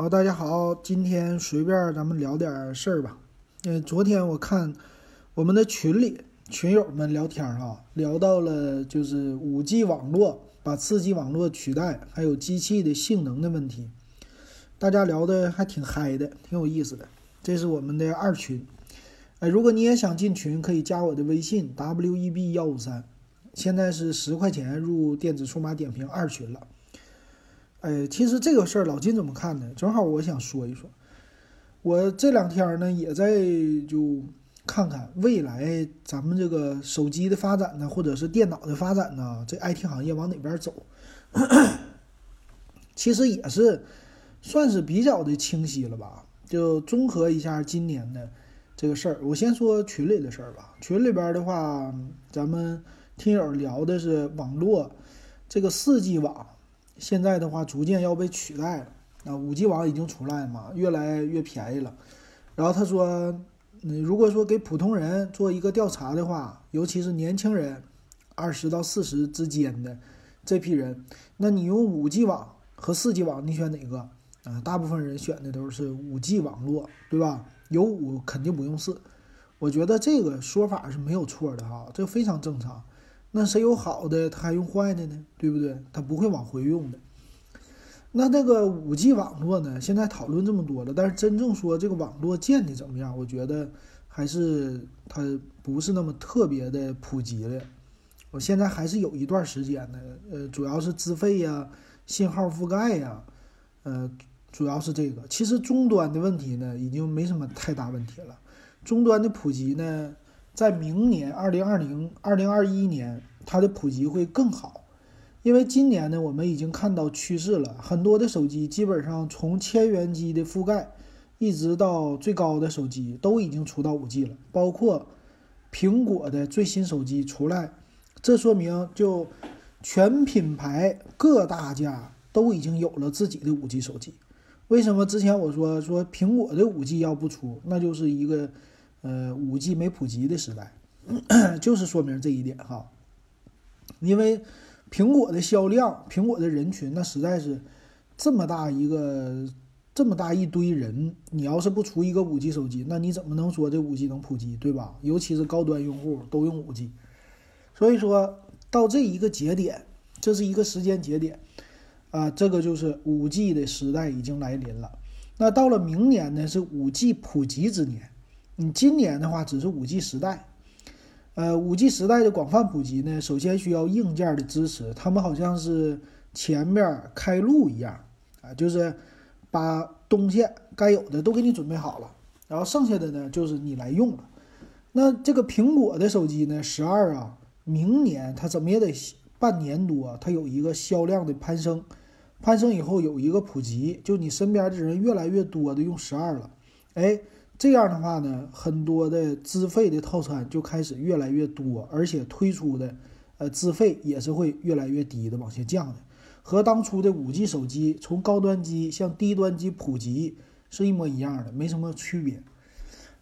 好，大家好，今天随便咱们聊点事儿吧。嗯，昨天我看我们的群里群友们聊天哈，聊到了就是五 G 网络把四 G 网络取代，还有机器的性能的问题，大家聊的还挺嗨的，挺有意思的。这是我们的二群，哎，如果你也想进群，可以加我的微信 w e b 幺五三，现在是十块钱入电子数码点评二群了。哎，其实这个事儿老金怎么看呢？正好我想说一说，我这两天呢也在就看看未来咱们这个手机的发展呢，或者是电脑的发展呢，这 IT 行业往哪边走？其实也是算是比较的清晰了吧？就综合一下今年的这个事儿，我先说群里的事儿吧。群里边的话，咱们听友聊的是网络这个四 G 网。现在的话，逐渐要被取代了。啊，五 G 网已经出来嘛，越来越便宜了。然后他说，你，如果说给普通人做一个调查的话，尤其是年轻人，二十到四十之间的这批人，那你用五 G 网和四 G 网，你选哪个？啊，大部分人选的都是五 G 网络，对吧？有五肯定不用四。我觉得这个说法是没有错的哈，这非常正常。那谁有好的，他还用坏的呢？对不对？他不会往回用的。那那个五 G 网络呢？现在讨论这么多了，但是真正说这个网络建的怎么样？我觉得还是它不是那么特别的普及了。我现在还是有一段时间的，呃，主要是资费呀、信号覆盖呀，呃，主要是这个。其实终端的问题呢，已经没什么太大问题了。终端的普及呢？在明年二零二零、二零二一年，它的普及会更好，因为今年呢，我们已经看到趋势了，很多的手机基本上从千元机的覆盖，一直到最高的手机都已经出到五 G 了，包括苹果的最新手机出来，这说明就全品牌各大家都已经有了自己的五 G 手机。为什么之前我说说苹果的五 G 要不出，那就是一个。呃，五 G 没普及的时代，就是说明这一点哈。因为苹果的销量，苹果的人群，那实在是这么大一个，这么大一堆人，你要是不出一个五 G 手机，那你怎么能说这五 G 能普及，对吧？尤其是高端用户都用五 G，所以说到这一个节点，这是一个时间节点啊，这个就是五 G 的时代已经来临了。那到了明年呢，是五 G 普及之年。你今年的话只是五 G 时代，呃，五 G 时代的广泛普及呢，首先需要硬件的支持。他们好像是前面开路一样啊，就是把东西该有的都给你准备好了，然后剩下的呢就是你来用了。那这个苹果的手机呢，十二啊，明年它怎么也得半年多，它有一个销量的攀升，攀升以后有一个普及，就你身边的人越来越多的用十二了，哎。这样的话呢，很多的资费的套餐就开始越来越多，而且推出的，呃，资费也是会越来越低的，往下降的，和当初的五 G 手机从高端机向低端机普及是一模一样的，没什么区别。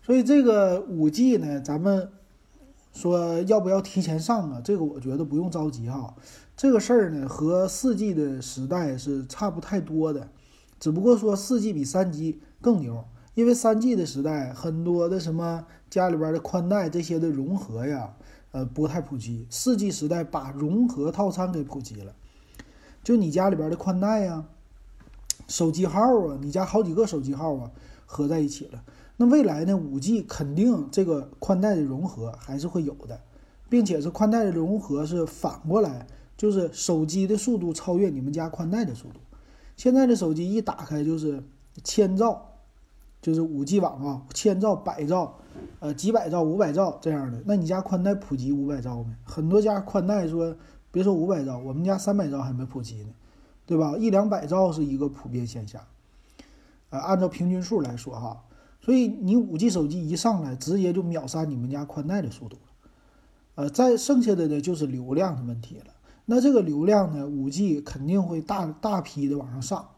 所以这个五 G 呢，咱们说要不要提前上啊？这个我觉得不用着急哈。这个事儿呢，和四 G 的时代是差不太多的，只不过说四 G 比三 G 更牛。因为三 G 的时代，很多的什么家里边的宽带这些的融合呀，呃，不太普及。四 G 时代把融合套餐给普及了，就你家里边的宽带呀、手机号啊，你家好几个手机号啊，合在一起了。那未来呢，五 G 肯定这个宽带的融合还是会有的，并且是宽带的融合是反过来，就是手机的速度超越你们家宽带的速度。现在的手机一打开就是千兆。就是五 G 网啊，千兆、百兆，呃，几百兆、五百兆这样的。那你家宽带普及五百兆没？很多家宽带说，别说五百兆，我们家三百兆还没普及呢，对吧？一两百兆是一个普遍现象。呃，按照平均数来说哈，所以你五 G 手机一上来，直接就秒杀你们家宽带的速度了。呃，再剩下的呢就是流量的问题了。那这个流量呢，五 G 肯定会大大批的往上上。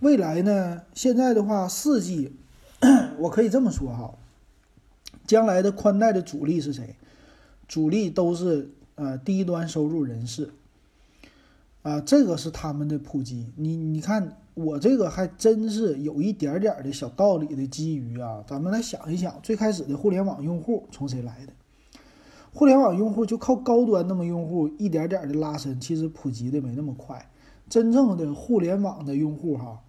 未来呢，现在的话，四 G。我可以这么说哈，将来的宽带的主力是谁？主力都是呃低端收入人士。啊，这个是他们的普及。你你看，我这个还真是有一点点的小道理的基于啊。咱们来想一想，最开始的互联网用户从谁来的？互联网用户就靠高端那么用户一点点的拉伸，其实普及的没那么快。真正的互联网的用户哈。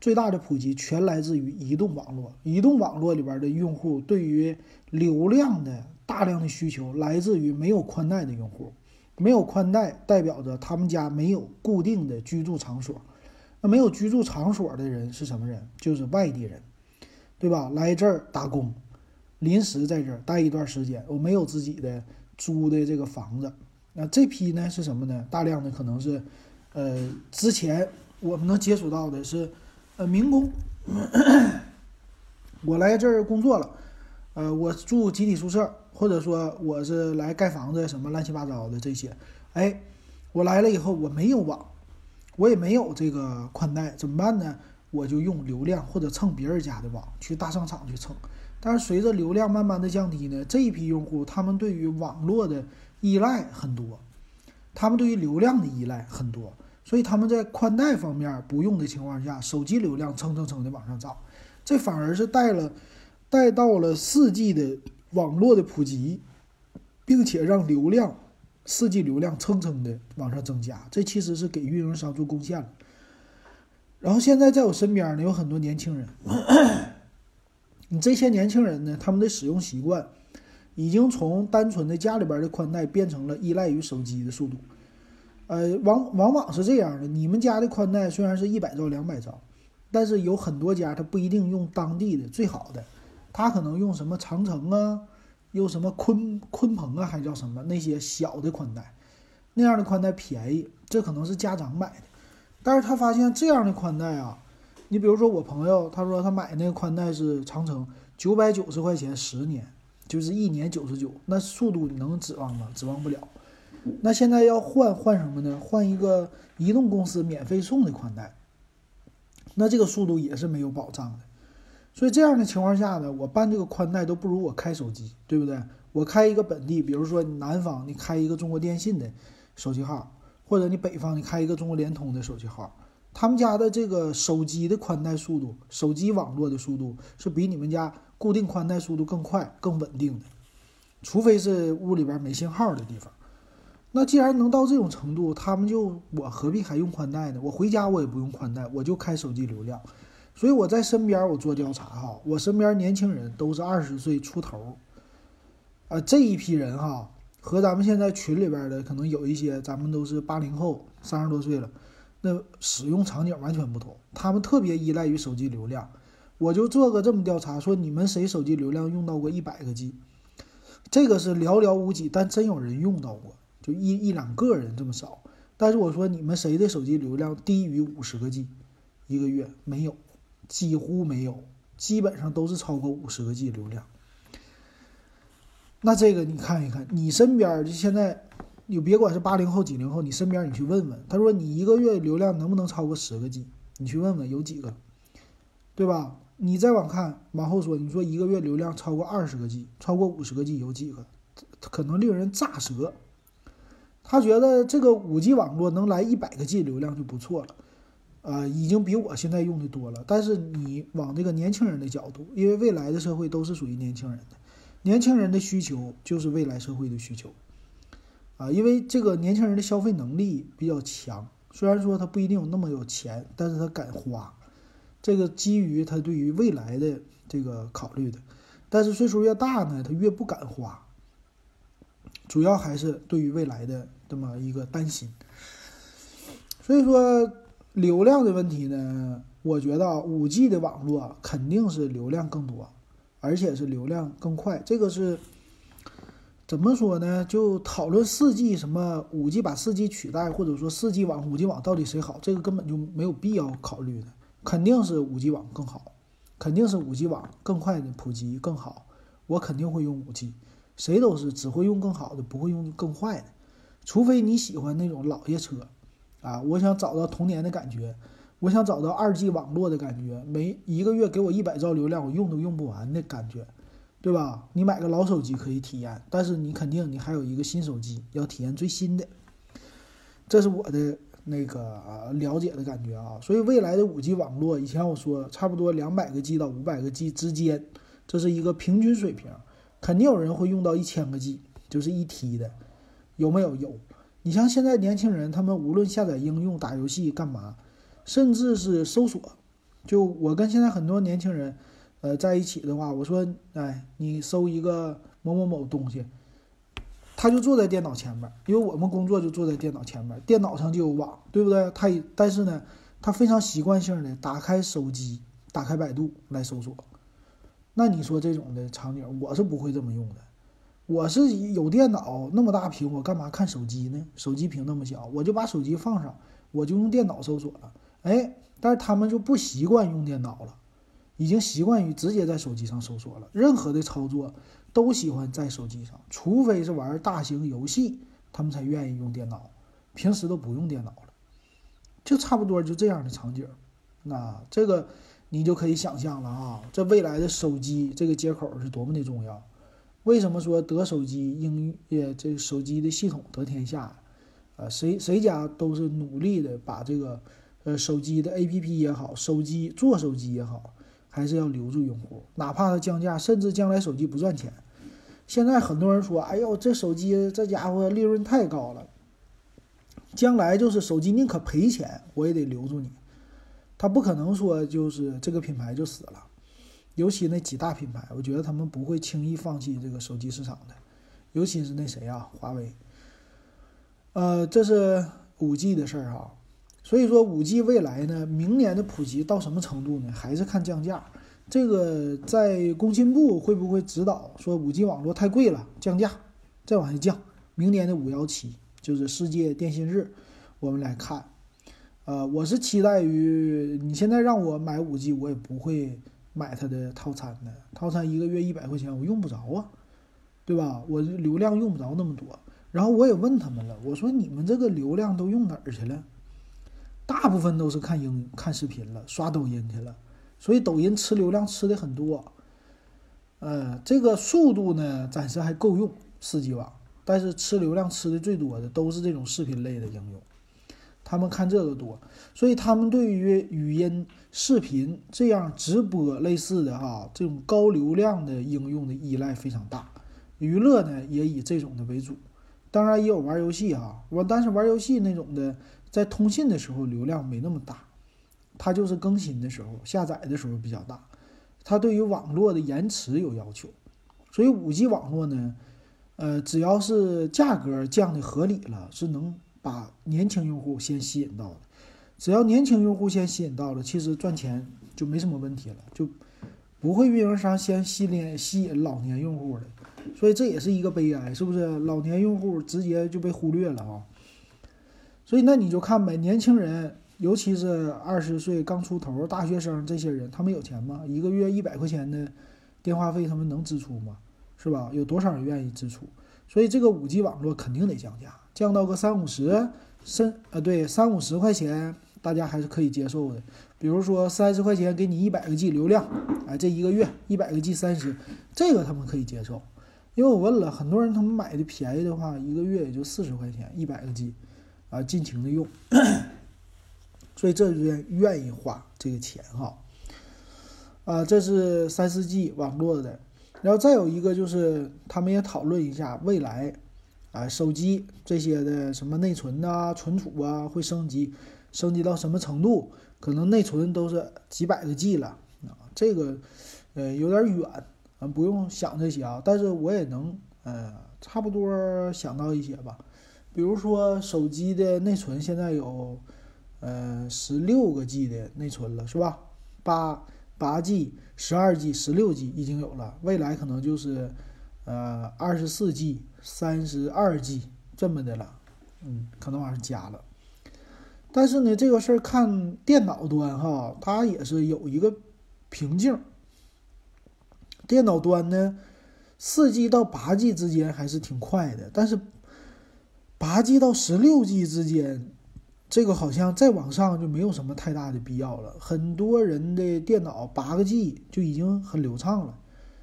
最大的普及全来自于移动网络，移动网络里边的用户对于流量的大量的需求来自于没有宽带的用户，没有宽带代表着他们家没有固定的居住场所，那没有居住场所的人是什么人？就是外地人，对吧？来这儿打工，临时在这儿待一段时间，我没有自己的租的这个房子，那这批呢是什么呢？大量的可能是，呃，之前我们能接触到的是。呃，民工，我来这儿工作了，呃，我住集体宿舍，或者说我是来盖房子，什么乱七八糟的这些，哎，我来了以后我没有网，我也没有这个宽带，怎么办呢？我就用流量或者蹭别人家的网，去大商场去蹭。但是随着流量慢慢的降低呢，这一批用户他们对于网络的依赖很多，他们对于流量的依赖很多。所以他们在宽带方面不用的情况下，手机流量蹭蹭蹭的往上涨，这反而是带了带到了四 G 的网络的普及，并且让流量四 G 流量蹭蹭的往上增加，这其实是给运营商做贡献了。然后现在在我身边呢有很多年轻人，你这些年轻人呢，他们的使用习惯已经从单纯的家里边的宽带变成了依赖于手机的速度。呃，往往往是这样的，你们家的宽带虽然是一百兆、两百兆，但是有很多家他不一定用当地的最好的，他可能用什么长城啊，用什么鲲鲲鹏啊，还叫什么那些小的宽带，那样的宽带便宜，这可能是家长买的，但是他发现这样的宽带啊，你比如说我朋友，他说他买那个宽带是长城，九百九十块钱十年，就是一年九十九，那速度你能指望吗？指望不了。那现在要换换什么呢？换一个移动公司免费送的宽带，那这个速度也是没有保障的。所以这样的情况下呢，我办这个宽带都不如我开手机，对不对？我开一个本地，比如说南方你开一个中国电信的手机号，或者你北方你开一个中国联通的手机号，他们家的这个手机的宽带速度、手机网络的速度是比你们家固定宽带速度更快、更稳定的，除非是屋里边没信号的地方。那既然能到这种程度，他们就我何必还用宽带呢？我回家我也不用宽带，我就开手机流量。所以我在身边我做调查哈，我身边年轻人都是二十岁出头，啊这一批人哈，和咱们现在群里边的可能有一些，咱们都是八零后，三十多岁了，那使用场景完全不同，他们特别依赖于手机流量。我就做个这么调查，说你们谁手机流量用到过一百个 G？这个是寥寥无几，但真有人用到过。就一一两个人这么少，但是我说你们谁的手机流量低于五十个 G 一个月没有，几乎没有，基本上都是超过五十个 G 流量。那这个你看一看，你身边就现在，你别管是八零后、几零后，你身边你去问问，他说你一个月流量能不能超过十个 G？你去问问有几个，对吧？你再往看往后说，你说一个月流量超过二十个 G、超过五十个 G 有几个？可能令人咋舌。他觉得这个五 G 网络能来一百个 G 流量就不错了，呃，已经比我现在用的多了。但是你往这个年轻人的角度，因为未来的社会都是属于年轻人的，年轻人的需求就是未来社会的需求，啊，因为这个年轻人的消费能力比较强，虽然说他不一定有那么有钱，但是他敢花，这个基于他对于未来的这个考虑的。但是岁数越大呢，他越不敢花，主要还是对于未来的。这么一个担心，所以说流量的问题呢，我觉得五 G 的网络肯定是流量更多，而且是流量更快。这个是怎么说呢？就讨论四 G 什么五 G 把四 G 取代，或者说四 G 网、五 G 网到底谁好，这个根本就没有必要考虑的。肯定是五 G 网更好，肯定是五 G 网更快的普及更好。我肯定会用五 G，谁都是只会用更好的，不会用更坏的。除非你喜欢那种老爷车，啊，我想找到童年的感觉，我想找到二 G 网络的感觉，每一个月给我一百兆流量，我用都用不完的感觉，对吧？你买个老手机可以体验，但是你肯定你还有一个新手机要体验最新的，这是我的那个了解的感觉啊。所以未来的五 G 网络，以前我说差不多两百个 G 到五百个 G 之间，这是一个平均水平，肯定有人会用到一千个 G，就是一 T 的，有没有？有。你像现在年轻人，他们无论下载应用、打游戏干嘛，甚至是搜索，就我跟现在很多年轻人，呃，在一起的话，我说，哎，你搜一个某某某东西，他就坐在电脑前面，因为我们工作就坐在电脑前面，电脑上就有网，对不对？他但是呢，他非常习惯性的打开手机，打开百度来搜索。那你说这种的场景，我是不会这么用的。我是有电脑那么大屏，我干嘛看手机呢？手机屏那么小，我就把手机放上，我就用电脑搜索了。哎，但是他们就不习惯用电脑了，已经习惯于直接在手机上搜索了。任何的操作都喜欢在手机上，除非是玩大型游戏，他们才愿意用电脑，平时都不用电脑了。就差不多就这样的场景，那这个你就可以想象了啊，这未来的手机这个接口是多么的重要。为什么说得手机应呃这手机的系统得天下？啊，谁谁家都是努力的把这个呃手机的 APP 也好，手机做手机也好，还是要留住用户，哪怕它降价，甚至将来手机不赚钱。现在很多人说，哎呦，这手机这家伙利润太高了，将来就是手机宁可赔钱，我也得留住你。他不可能说就是这个品牌就死了。尤其那几大品牌，我觉得他们不会轻易放弃这个手机市场的，尤其是那谁啊，华为。呃，这是五 G 的事儿哈，所以说五 G 未来呢，明年的普及到什么程度呢？还是看降价。这个在工信部会不会指导说五 G 网络太贵了，降价，再往下降？明年的五幺七就是世界电信日，我们来看。呃，我是期待于你现在让我买五 G，我也不会。买它的套餐的套餐一个月一百块钱，我用不着啊，对吧？我流量用不着那么多。然后我也问他们了，我说你们这个流量都用哪儿去了？大部分都是看英看视频了，刷抖音去了。所以抖音吃流量吃的很多。呃，这个速度呢，暂时还够用四 G 网，但是吃流量吃的最多的都是这种视频类的应用。他们看这个多，所以他们对于语音、视频这样直播类似的哈，这种高流量的应用的依赖非常大。娱乐呢也以这种的为主，当然也有玩游戏哈。我但是玩游戏那种的，在通信的时候流量没那么大，它就是更新的时候、下载的时候比较大。它对于网络的延迟有要求，所以五 G 网络呢，呃，只要是价格降的合理了，是能。把年轻用户先吸引到了，只要年轻用户先吸引到了，其实赚钱就没什么问题了，就不会运营商先吸引吸引老年用户了，所以这也是一个悲哀，是不是？老年用户直接就被忽略了啊！所以那你就看呗，年轻人，尤其是二十岁刚出头大学生这些人，他们有钱吗？一个月一百块钱的电话费，他们能支出吗？是吧？有多少人愿意支出？所以这个五 G 网络肯定得降价。降到个三五十，甚呃对三五十块钱，大家还是可以接受的。比如说三十块钱给你一百个 G 流量，哎，这一个月一百个 G 三十，这个他们可以接受。因为我问了很多人，他们买的便宜的话，一个月也就四十块钱，一百个 G，啊，尽情的用。所以这愿愿意花这个钱哈。啊，这是三四 G 网络的，然后再有一个就是他们也讨论一下未来。啊，手机这些的什么内存啊、存储啊会升级，升级到什么程度？可能内存都是几百个 G 了啊，这个呃有点远啊，不用想这些啊。但是我也能呃差不多想到一些吧，比如说手机的内存现在有呃十六个 G 的内存了，是吧？八八 G、十二 G、十六 G 已经有了，未来可能就是呃二十四 G。三十二 G 这么的了，嗯，可能往上加了。但是呢，这个事儿看电脑端哈，它也是有一个瓶颈。电脑端呢，四 G 到八 G 之间还是挺快的，但是八 G 到十六 G 之间，这个好像再往上就没有什么太大的必要了。很多人的电脑八个 G 就已经很流畅了。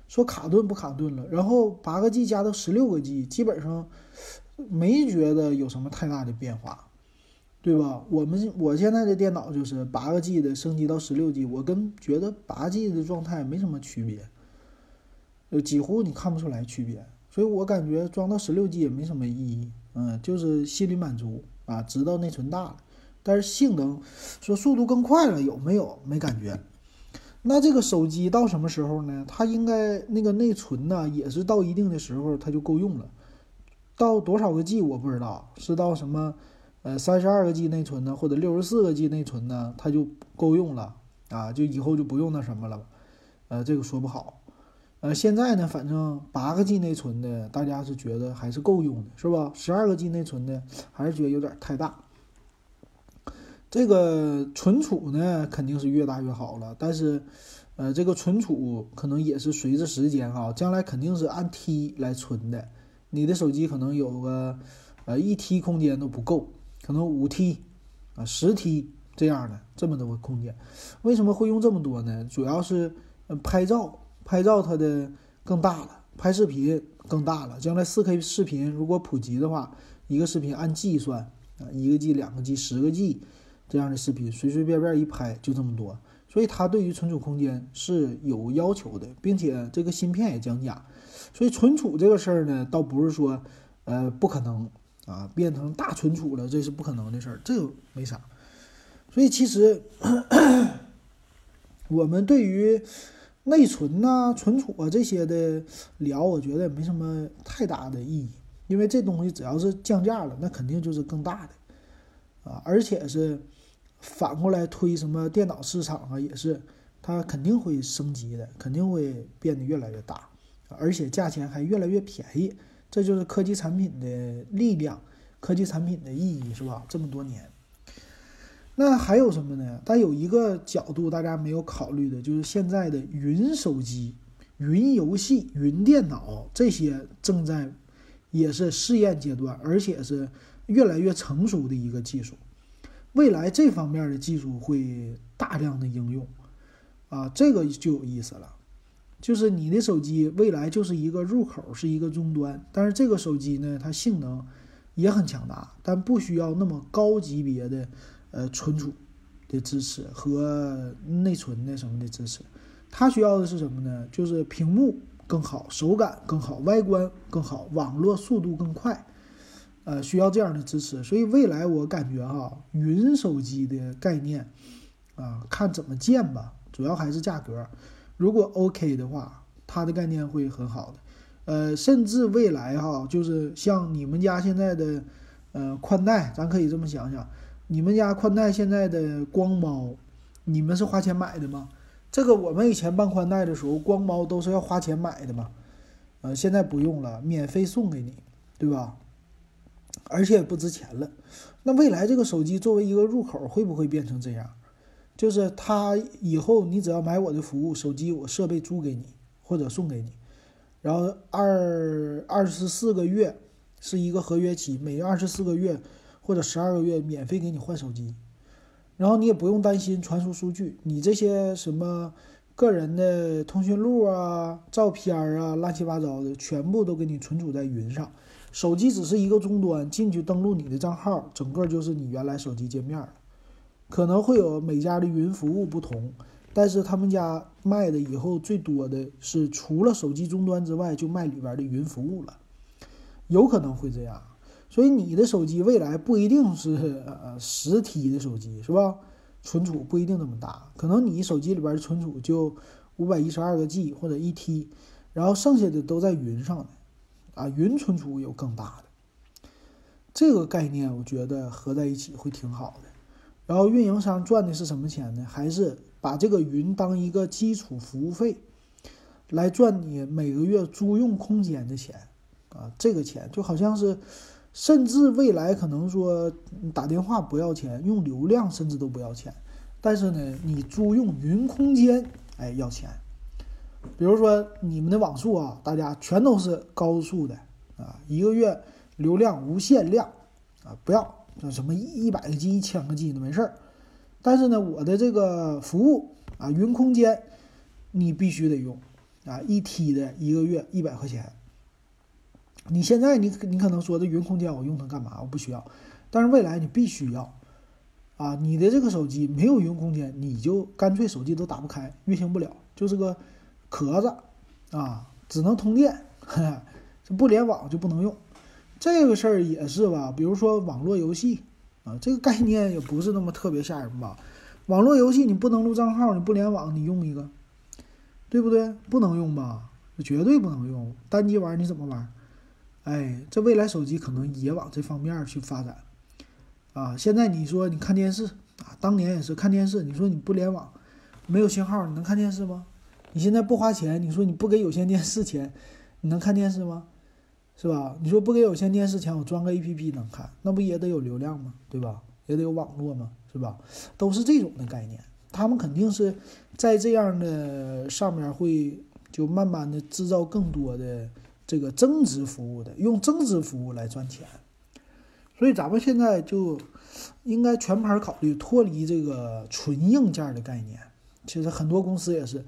说卡顿不卡顿了，然后八个 G 加到十六个 G，基本上没觉得有什么太大的变化。对吧？我们我现在的电脑就是八个 G 的升级到十六 G，我跟觉得八 G 的状态没什么区别，呃，几乎你看不出来区别，所以我感觉装到十六 G 也没什么意义，嗯，就是心里满足啊，知道内存大了，但是性能说速度更快了有没有？没感觉。那这个手机到什么时候呢？它应该那个内存呢，也是到一定的时候它就够用了。到多少个 G 我不知道，是到什么，呃，三十二个 G 内存呢，或者六十四个 G 内存呢，它就够用了啊，就以后就不用那什么了，呃，这个说不好。呃，现在呢，反正八个 G 内存的，大家是觉得还是够用的，是吧？十二个 G 内存的，还是觉得有点太大。这个存储呢，肯定是越大越好了，但是，呃，这个存储可能也是随着时间哈，将来肯定是按 T 来存的。你的手机可能有个，呃，一 T 空间都不够，可能五 T，啊，十 T 这样的这么多个空间，为什么会用这么多呢？主要是，呃，拍照，拍照它的更大了，拍视频更大了。将来 4K 视频如果普及的话，一个视频按 G 算，啊，一个 G、两个 G、十个 G。这样的视频随随便便一拍就这么多，所以它对于存储空间是有要求的，并且这个芯片也降价，所以存储这个事儿呢，倒不是说呃不可能啊变成大存储了，这是不可能的事儿，这个没啥。所以其实 我们对于内存呐、存储啊这些的聊，我觉得也没什么太大的意义，因为这东西只要是降价了，那肯定就是更大的啊，而且是。反过来推什么电脑市场啊，也是，它肯定会升级的，肯定会变得越来越大，而且价钱还越来越便宜，这就是科技产品的力量，科技产品的意义是吧？这么多年，那还有什么呢？但有一个角度大家没有考虑的，就是现在的云手机、云游戏、云电脑这些正在也是试验阶段，而且是越来越成熟的一个技术。未来这方面的技术会大量的应用，啊，这个就有意思了。就是你的手机未来就是一个入口，是一个终端，但是这个手机呢，它性能也很强大，但不需要那么高级别的呃存储的支持和内存的什么的支持。它需要的是什么呢？就是屏幕更好，手感更好，外观更好，网络速度更快。呃，需要这样的支持，所以未来我感觉哈，云手机的概念，啊，看怎么建吧，主要还是价格。如果 OK 的话，它的概念会很好的。呃，甚至未来哈，就是像你们家现在的，呃，宽带，咱可以这么想想，你们家宽带现在的光猫，你们是花钱买的吗？这个我们以前办宽带的时候，光猫都是要花钱买的嘛，呃，现在不用了，免费送给你，对吧？而且也不值钱了，那未来这个手机作为一个入口，会不会变成这样？就是它以后你只要买我的服务，手机我设备租给你或者送给你，然后二二十四个月是一个合约期，每二十四个月或者十二个月免费给你换手机，然后你也不用担心传输数据，你这些什么个人的通讯录啊、照片啊、乱七八糟的，全部都给你存储在云上。手机只是一个终端，进去登录你的账号，整个就是你原来手机界面了。可能会有每家的云服务不同，但是他们家卖的以后最多的是除了手机终端之外，就卖里边的云服务了。有可能会这样，所以你的手机未来不一定是呃十 T 的手机是吧？存储不一定那么大，可能你手机里边存储就五百一十二个 G 或者一 T，然后剩下的都在云上的。啊，云存储有更大的这个概念，我觉得合在一起会挺好的。然后运营商赚的是什么钱呢？还是把这个云当一个基础服务费来赚你每个月租用空间的钱啊？这个钱就好像是，甚至未来可能说打电话不要钱，用流量甚至都不要钱，但是呢，你租用云空间，哎，要钱。比如说你们的网速啊，大家全都是高速的啊，一个月流量无限量啊，不要那什么一百个 G、一千个 G 的没事儿。但是呢，我的这个服务啊，云空间你必须得用啊，一 T 的一个月一百块钱。你现在你你可能说这云空间我用它干嘛？我不需要，但是未来你必须要，啊，你的这个手机没有云空间，你就干脆手机都打不开，运行不了，就是个壳子啊，只能通电，这不联网就不能用。这个事儿也是吧，比如说网络游戏啊，这个概念也不是那么特别吓人吧？网络游戏你不能录账号，你不联网，你用一个，对不对？不能用吧？绝对不能用，单机玩你怎么玩？哎，这未来手机可能也往这方面去发展。啊，现在你说你看电视啊，当年也是看电视。你说你不联网，没有信号，你能看电视吗？你现在不花钱，你说你不给有线电视钱，你能看电视吗？是吧？你说不给有线电视钱，我装个 APP 能看，那不也得有流量吗？对吧？也得有网络吗？是吧？都是这种的概念。他们肯定是在这样的上面会就慢慢的制造更多的这个增值服务的，用增值服务来赚钱。所以咱们现在就应该全盘考虑脱离这个纯硬件的概念。其实很多公司也是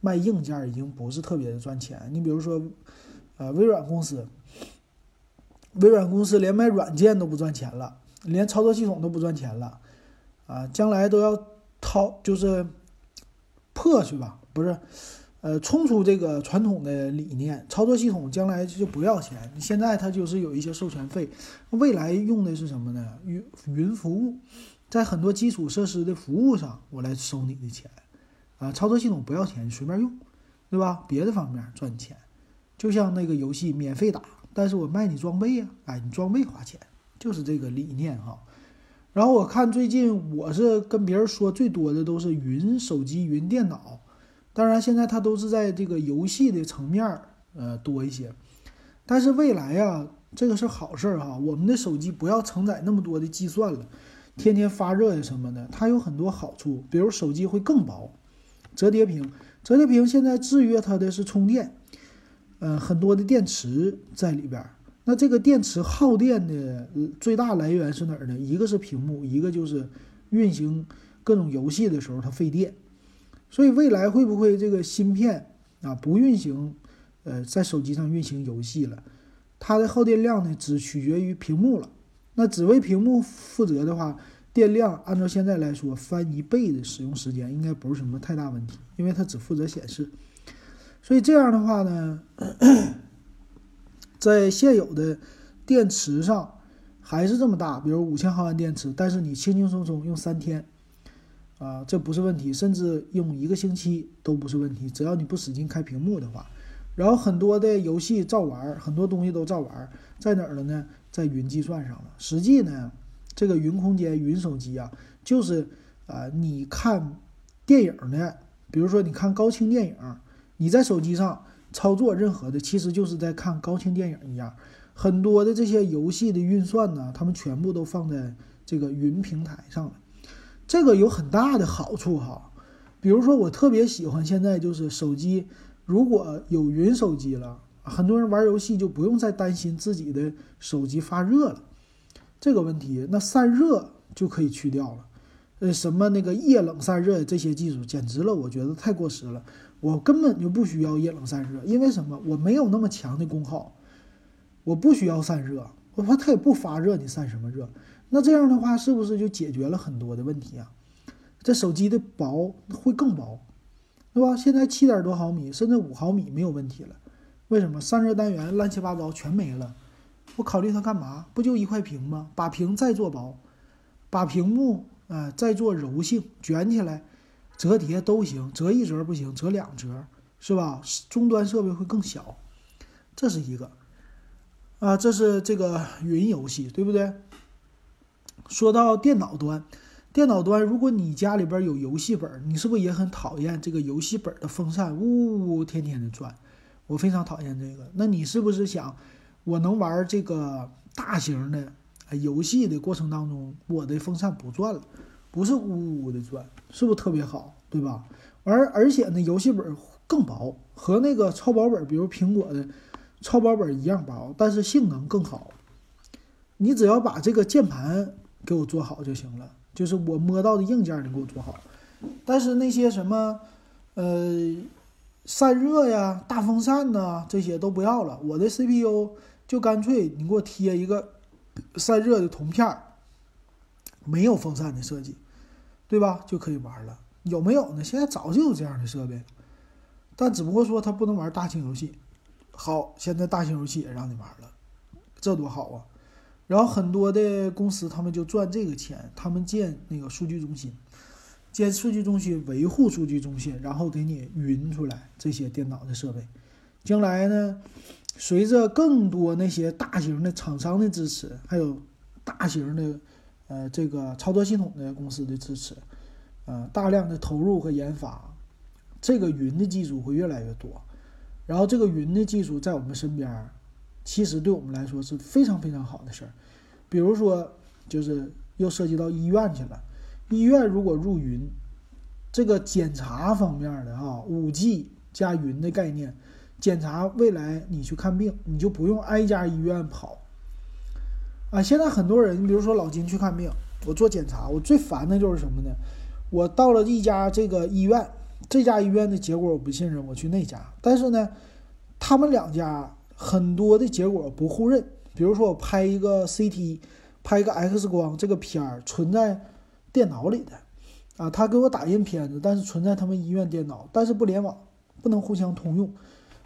卖硬件，已经不是特别的赚钱。你比如说，呃，微软公司，微软公司连卖软件都不赚钱了，连操作系统都不赚钱了，啊，将来都要掏，就是破去吧，不是。呃，冲出这个传统的理念，操作系统将来就不要钱。现在它就是有一些授权费，未来用的是什么呢？云云服务，在很多基础设施的服务上，我来收你的钱。啊，操作系统不要钱，你随便用，对吧？别的方面赚钱，就像那个游戏免费打，但是我卖你装备呀，哎，你装备花钱，就是这个理念哈。然后我看最近我是跟别人说最多的都是云手机、云电脑。当然，现在它都是在这个游戏的层面，呃，多一些。但是未来呀，这个是好事儿哈。我们的手机不要承载那么多的计算了，天天发热呀什么的，它有很多好处。比如手机会更薄，折叠屏，折叠屏现在制约它的是充电，呃，很多的电池在里边。那这个电池耗电的最大来源是哪儿呢？一个是屏幕，一个就是运行各种游戏的时候它费电。所以未来会不会这个芯片啊不运行，呃，在手机上运行游戏了，它的耗电量呢只取决于屏幕了。那只为屏幕负责的话，电量按照现在来说翻一倍的使用时间应该不是什么太大问题，因为它只负责显示。所以这样的话呢，在现有的电池上还是这么大，比如五千毫安电池，但是你轻轻松松用三天。啊，这不是问题，甚至用一个星期都不是问题，只要你不使劲开屏幕的话。然后很多的游戏照玩，很多东西都照玩，在哪儿了呢？在云计算上了。实际呢，这个云空间、云手机啊，就是啊，你看电影呢，比如说你看高清电影，你在手机上操作任何的，其实就是在看高清电影一样。很多的这些游戏的运算呢，他们全部都放在这个云平台上了。这个有很大的好处哈，比如说我特别喜欢现在就是手机，如果有云手机了，很多人玩游戏就不用再担心自己的手机发热了这个问题，那散热就可以去掉了。呃，什么那个液冷散热这些技术简直了，我觉得太过时了。我根本就不需要液冷散热，因为什么？我没有那么强的功耗，我不需要散热，我怕它也不发热，你散什么热？那这样的话，是不是就解决了很多的问题啊？这手机的薄会更薄，对吧？现在七点多毫米，甚至五毫米没有问题了。为什么散热单元乱七八糟全没了？我考虑它干嘛？不就一块屏吗？把屏再做薄，把屏幕啊再做柔性，卷起来、折叠都行。折一折不行，折两折是吧？终端设备会更小，这是一个啊，这是这个云游戏，对不对？说到电脑端，电脑端，如果你家里边有游戏本，你是不是也很讨厌这个游戏本的风扇呜呜呜天天的转？我非常讨厌这个。那你是不是想，我能玩这个大型的游戏的过程当中，我的风扇不转了，不是呜呜的转，是不是特别好，对吧？而而且呢，游戏本更薄，和那个超薄本，比如苹果的超薄本一样薄，但是性能更好。你只要把这个键盘。给我做好就行了，就是我摸到的硬件你给我做好，但是那些什么，呃，散热呀、大风扇呐，这些都不要了。我的 CPU 就干脆你给我贴一个散热的铜片儿，没有风扇的设计，对吧？就可以玩了。有没有呢？现在早就有这样的设备，但只不过说它不能玩大型游戏。好，现在大型游戏也让你玩了，这多好啊！然后很多的公司他们就赚这个钱，他们建那个数据中心，建数据中心维护数据中心，然后给你云出来这些电脑的设备。将来呢，随着更多那些大型的厂商的支持，还有大型的呃这个操作系统的公司的支持，呃大量的投入和研发，这个云的技术会越来越多。然后这个云的技术在我们身边，其实对我们来说是非常非常好的事儿。比如说，就是又涉及到医院去了。医院如果入云，这个检查方面的啊，五 G 加云的概念，检查未来你去看病，你就不用挨家医院跑。啊，现在很多人，比如说老金去看病，我做检查，我最烦的就是什么呢？我到了一家这个医院。这家医院的结果我不信任，我去那家。但是呢，他们两家很多的结果不互认。比如说我拍一个 CT，拍一个 X 光，这个片儿存在电脑里的，啊，他给我打印片子，但是存在他们医院电脑，但是不联网，不能互相通用。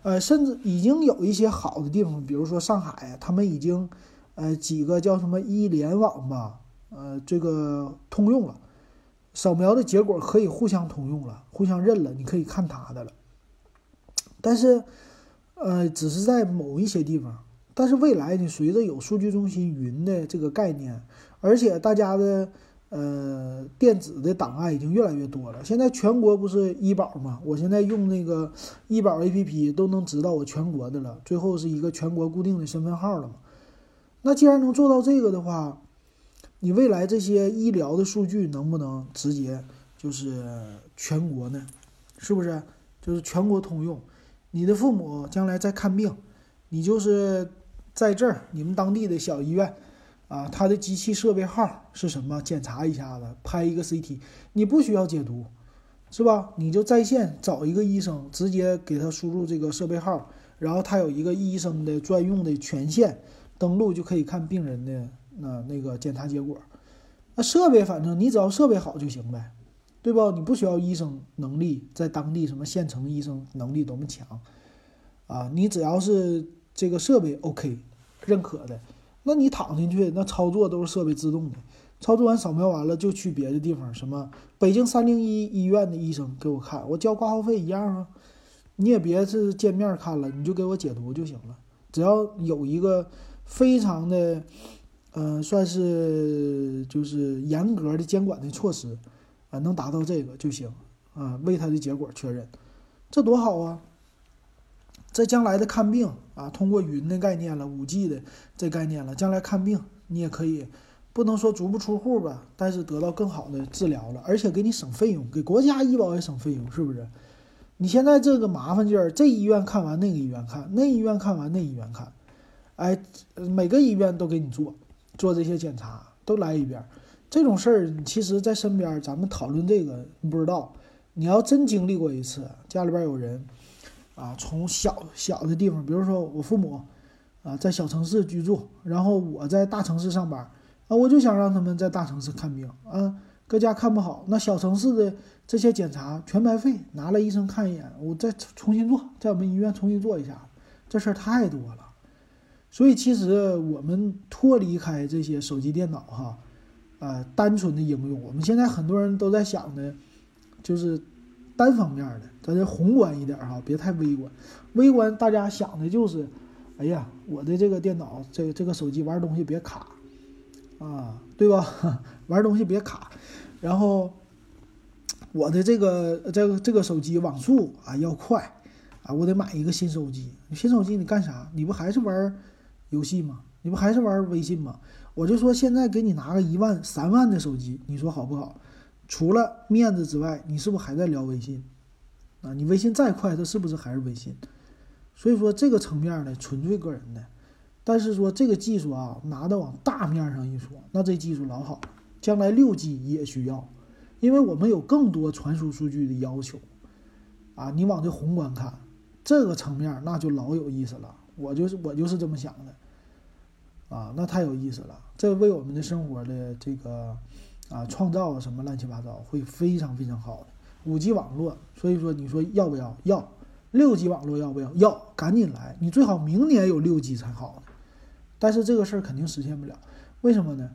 呃，甚至已经有一些好的地方，比如说上海，他们已经呃几个叫什么一联网吧，呃，这个通用了。扫描的结果可以互相通用了，互相认了，你可以看他的了。但是，呃，只是在某一些地方。但是未来你，随着有数据中心云的这个概念，而且大家的呃电子的档案已经越来越多了。现在全国不是医保吗？我现在用那个医保 APP 都能知道我全国的了，最后是一个全国固定的身份号了嘛。那既然能做到这个的话，你未来这些医疗的数据能不能直接就是全国呢？是不是？就是全国通用。你的父母将来在看病，你就是在这儿，你们当地的小医院，啊，他的机器设备号是什么？检查一下子，拍一个 CT，你不需要解读，是吧？你就在线找一个医生，直接给他输入这个设备号，然后他有一个医生的专用的权限，登录就可以看病人的。那那个检查结果，那设备反正你只要设备好就行呗，对不？你不需要医生能力在当地什么县城医生能力多么强，啊，你只要是这个设备 OK 认可的，那你躺进去那操作都是设备自动的，操作完扫描完了就去别的地方，什么北京三零一医院的医生给我看，我交挂号费一样啊，你也别是见面看了，你就给我解读就行了，只要有一个非常的。嗯，算是就是严格的监管的措施，啊，能达到这个就行，啊，为他的结果确认，这多好啊！在将来的看病啊，通过云的概念了，五 G 的这概念了，将来看病你也可以，不能说足不出户吧，但是得到更好的治疗了，而且给你省费用，给国家医保也省费用，是不是？你现在这个麻烦劲儿，这医院看完那个医院看，那医院看完那医院看，哎，每个医院都给你做。做这些检查都来一遍，这种事儿其实，在身边咱们讨论这个，你不知道。你要真经历过一次，家里边有人啊，从小小的地方，比如说我父母啊，在小城市居住，然后我在大城市上班啊，我就想让他们在大城市看病啊，搁家看不好，那小城市的这些检查全白费，拿了医生看一眼，我再重新做，在我们医院重新做一下，这事儿太多了。所以其实我们脱离开这些手机、电脑，哈，呃，单纯的应用，我们现在很多人都在想的，就是单方面的，咱这宏观一点哈，别太微观。微观大家想的就是，哎呀，我的这个电脑、这这个手机玩东西别卡，啊，对吧？玩东西别卡，然后我的这个这个这个手机网速啊要快，啊，我得买一个新手机。新手机你干啥？你不还是玩？游戏吗，你不还是玩微信吗？我就说现在给你拿个一万、三万的手机，你说好不好？除了面子之外，你是不是还在聊微信？啊，你微信再快，它是不是还是微信？所以说这个层面呢，纯粹个人的。但是说这个技术啊，拿到往大面上一说，那这技术老好了。将来六 G 也需要，因为我们有更多传输数据的要求。啊，你往这宏观看，这个层面那就老有意思了。我就是我就是这么想的。啊，那太有意思了，这为我们的生活的这个，啊，创造什么乱七八糟，会非常非常好的。五 G 网络，所以说你说要不要？要。六 G 网络要不要？要，赶紧来！你最好明年有六 G 才好。但是这个事儿肯定实现不了，为什么呢？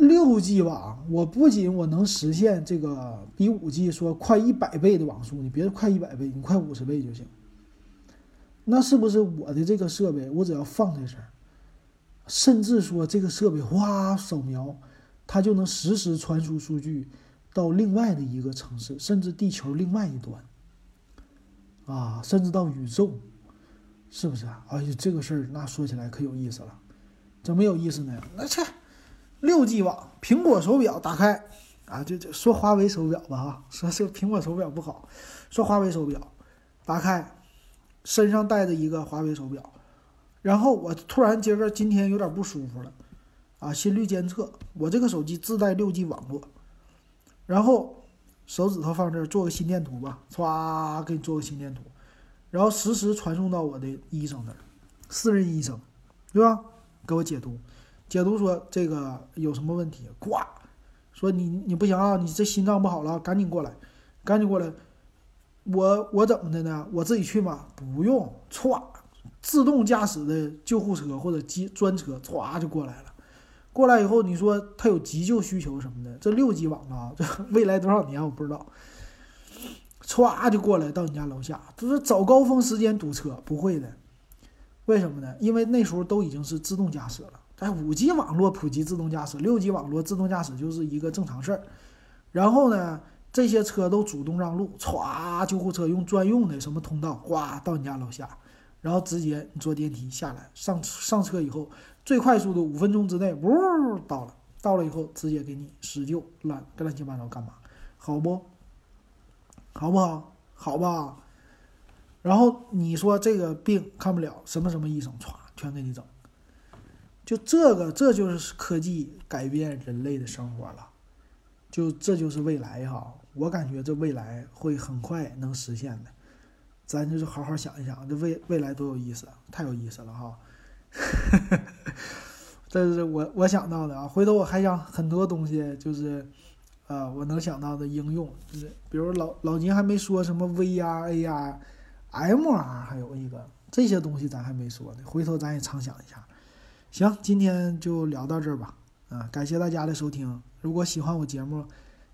六 G 网，我不仅我能实现这个比五 G 说快一百倍的网速，你别快一百倍，你快五十倍就行。那是不是我的这个设备，我只要放在这儿，甚至说这个设备哗扫描，它就能实时传输数据到另外的一个城市，甚至地球另外一端。啊，甚至到宇宙，是不是啊？哎呀，这个事儿那说起来可有意思了，怎么有意思呢？那这六 G 网，苹果手表打开啊，就就说华为手表吧啊，说这苹果手表不好，说华为手表打开，身上带着一个华为手表，然后我突然今个今天有点不舒服了，啊，心率监测，我这个手机自带六 G 网络，然后。手指头放这儿，做个心电图吧，歘，给你做个心电图，然后实时传送到我的医生那儿，私人医生，对吧？给我解读，解读说这个有什么问题？呱，说你你不行啊，你这心脏不好了，赶紧过来，赶紧过来。我我怎么的呢？我自己去吗？不用，歘，自动驾驶的救护车或者机专车歘就过来了。过来以后，你说他有急救需求什么的，这六 G 网啊，这未来多少年我不知道，歘就过来到你家楼下，就是早高峰时间堵车，不会的，为什么呢？因为那时候都已经是自动驾驶了，在五 G 网络普及自动驾驶，六 G 网络自动驾驶就是一个正常事儿。然后呢，这些车都主动让路，歘，救护车用专用的什么通道，呱到你家楼下，然后直接你坐电梯下来，上上车以后。最快速度五分钟之内，呜到了，到了以后直接给你施救，乱乱七八糟干嘛？好不？好不好？好吧。然后你说这个病看不了，什么什么医生歘全给你整。就这个，这就是科技改变人类的生活了。就这就是未来哈，我感觉这未来会很快能实现的。咱就是好好想一想，这未未来多有意思，太有意思了哈。这是我我想到的啊，回头我还想很多东西，就是，呃，我能想到的应用，就是比如老老金还没说什么 VR、AR、MR，还有一个这些东西咱还没说呢，回头咱也畅想一下。行，今天就聊到这儿吧，啊，感谢大家的收听。如果喜欢我节目，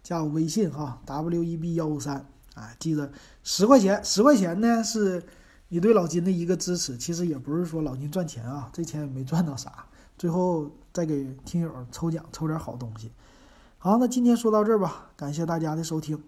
加我微信哈，WEB 幺五三，啊，记得十块钱，十块钱呢是。你对老金的一个支持，其实也不是说老金赚钱啊，这钱也没赚到啥，最后再给听友抽奖抽点好东西。好，那今天说到这儿吧，感谢大家的收听。